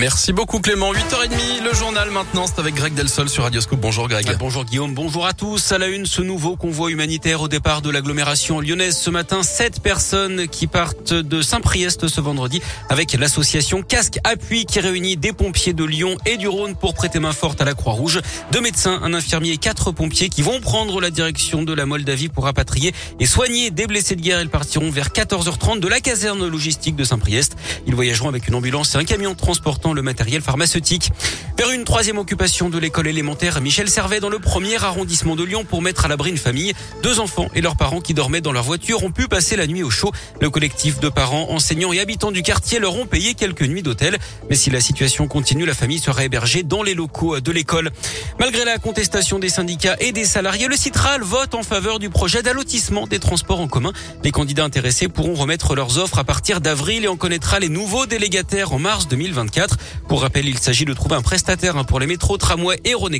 Merci beaucoup Clément. 8h30, le journal maintenant, c'est avec Greg Delsol sur Radioscope. Bonjour Greg. Bonjour Guillaume, bonjour à tous. À la une, ce nouveau convoi humanitaire au départ de l'agglomération lyonnaise. Ce matin, sept personnes qui partent de Saint-Priest ce vendredi avec l'association Casque Appui qui réunit des pompiers de Lyon et du Rhône pour prêter main forte à la Croix-Rouge. Deux médecins, un infirmier et quatre pompiers qui vont prendre la direction de la Moldavie pour rapatrier et soigner des blessés de guerre. Ils partiront vers 14h30 de la caserne logistique de Saint-Priest. Ils voyageront avec une ambulance et un camion de transport le matériel pharmaceutique. Vers une troisième occupation de l'école élémentaire Michel Servet dans le premier arrondissement de Lyon pour mettre à l'abri une famille. Deux enfants et leurs parents qui dormaient dans leur voiture ont pu passer la nuit au chaud. Le collectif de parents, enseignants et habitants du quartier leur ont payé quelques nuits d'hôtel. Mais si la situation continue, la famille sera hébergée dans les locaux de l'école. Malgré la contestation des syndicats et des salariés, le Citral vote en faveur du projet d'allotissement des transports en commun. Les candidats intéressés pourront remettre leurs offres à partir d'avril et on connaîtra les nouveaux délégataires en mars 2024. Pour rappel, il s'agit de trouver un prestataire hein, pour les métros, tramways et Rhône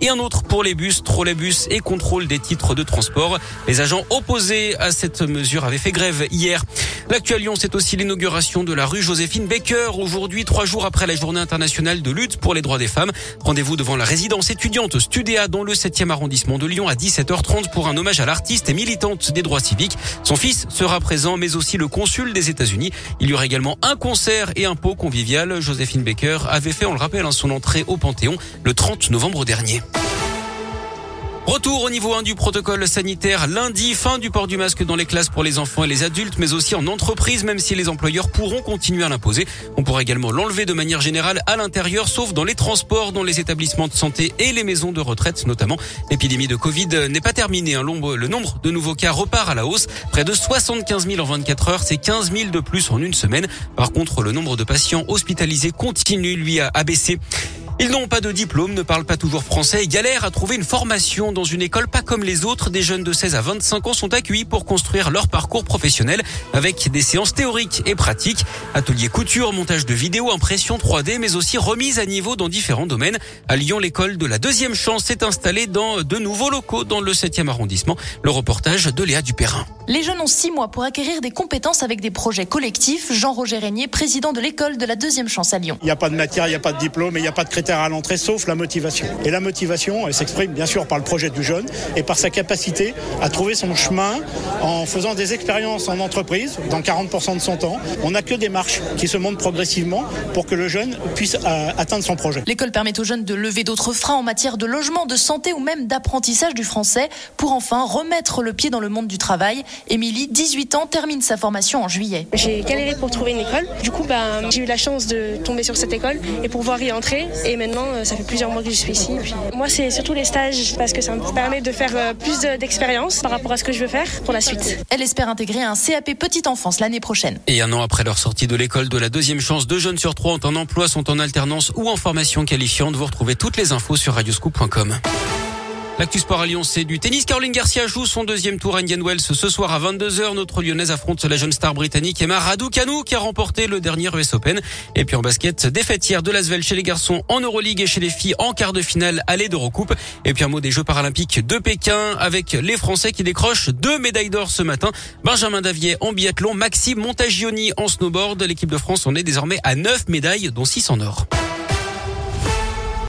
et un autre pour les bus, trolleybus et contrôle des titres de transport. Les agents opposés à cette mesure avaient fait grève hier. L'actuel Lyon, c'est aussi l'inauguration de la rue Joséphine Baker. Aujourd'hui, trois jours après la journée internationale de lutte pour les droits des femmes. Rendez-vous devant la résidence étudiante Studéa dans le 7e arrondissement de Lyon à 17h30 pour un hommage à l'artiste et militante des droits civiques. Son fils sera présent, mais aussi le consul des États-Unis. Il y aura également un concert et un pot convivial. Joséphine Baker avait fait, on le rappelle, hein, son au Panthéon le 30 novembre dernier. Retour au niveau 1 du protocole sanitaire lundi, fin du port du masque dans les classes pour les enfants et les adultes, mais aussi en entreprise, même si les employeurs pourront continuer à l'imposer. On pourra également l'enlever de manière générale à l'intérieur, sauf dans les transports, dans les établissements de santé et les maisons de retraite notamment. L'épidémie de Covid n'est pas terminée. Hein. Le nombre de nouveaux cas repart à la hausse. Près de 75 000 en 24 heures, c'est 15 000 de plus en une semaine. Par contre, le nombre de patients hospitalisés continue, lui, à baisser. Ils n'ont pas de diplôme, ne parlent pas toujours français et galèrent à trouver une formation dans une école pas comme les autres. Des jeunes de 16 à 25 ans sont accueillis pour construire leur parcours professionnel avec des séances théoriques et pratiques. Ateliers couture, montage de vidéos, impression 3D, mais aussi remise à niveau dans différents domaines. À Lyon, l'école de la deuxième chance s'est installée dans de nouveaux locaux dans le 7e arrondissement. Le reportage de Léa Dupérin. Les jeunes ont six mois pour acquérir des compétences avec des projets collectifs. Jean-Roger Régnier, président de l'école de la deuxième chance à Lyon. Il n'y a pas de matière, il n'y a pas de diplôme il n'y a pas de critères à l'entrée sauf la motivation. Et la motivation, elle s'exprime bien sûr par le projet du jeune et par sa capacité à trouver son chemin en faisant des expériences en entreprise dans 40% de son temps. On n'a que des marches qui se montent progressivement pour que le jeune puisse euh, atteindre son projet. L'école permet aux jeunes de lever d'autres freins en matière de logement, de santé ou même d'apprentissage du français pour enfin remettre le pied dans le monde du travail. Émilie, 18 ans, termine sa formation en juillet. J'ai galéré pour trouver une école. Du coup, ben, j'ai eu la chance de tomber sur cette école et pouvoir y entrer. Et maintenant, euh, ça fait plusieurs mois que je suis ici. moi, c'est surtout les stages parce que ça me permet de faire euh, plus d'expérience par rapport à ce que je veux faire pour la suite. Elle espère intégrer un CAP petite enfance l'année prochaine. Et un an après leur sortie de l'école de la deuxième chance, deux jeunes sur trois ont un emploi, sont en alternance ou en formation qualifiante. Vous retrouvez toutes les infos sur radioscoop.com. L'actu sport à c'est du tennis. Caroline Garcia joue son deuxième tour à Indian Wells ce soir à 22h. Notre lyonnaise affronte la jeune star britannique Emma Raducanu qui a remporté le dernier US Open. Et puis en basket, défaite hier de Lasvel chez les garçons en Euroleague et chez les filles en quart de finale aller d'Eurocoupe. Et puis un mot des Jeux paralympiques de Pékin avec les Français qui décrochent deux médailles d'or ce matin. Benjamin Davier en biathlon, Maxime Montagioni en snowboard. L'équipe de France en est désormais à neuf médailles dont six en or.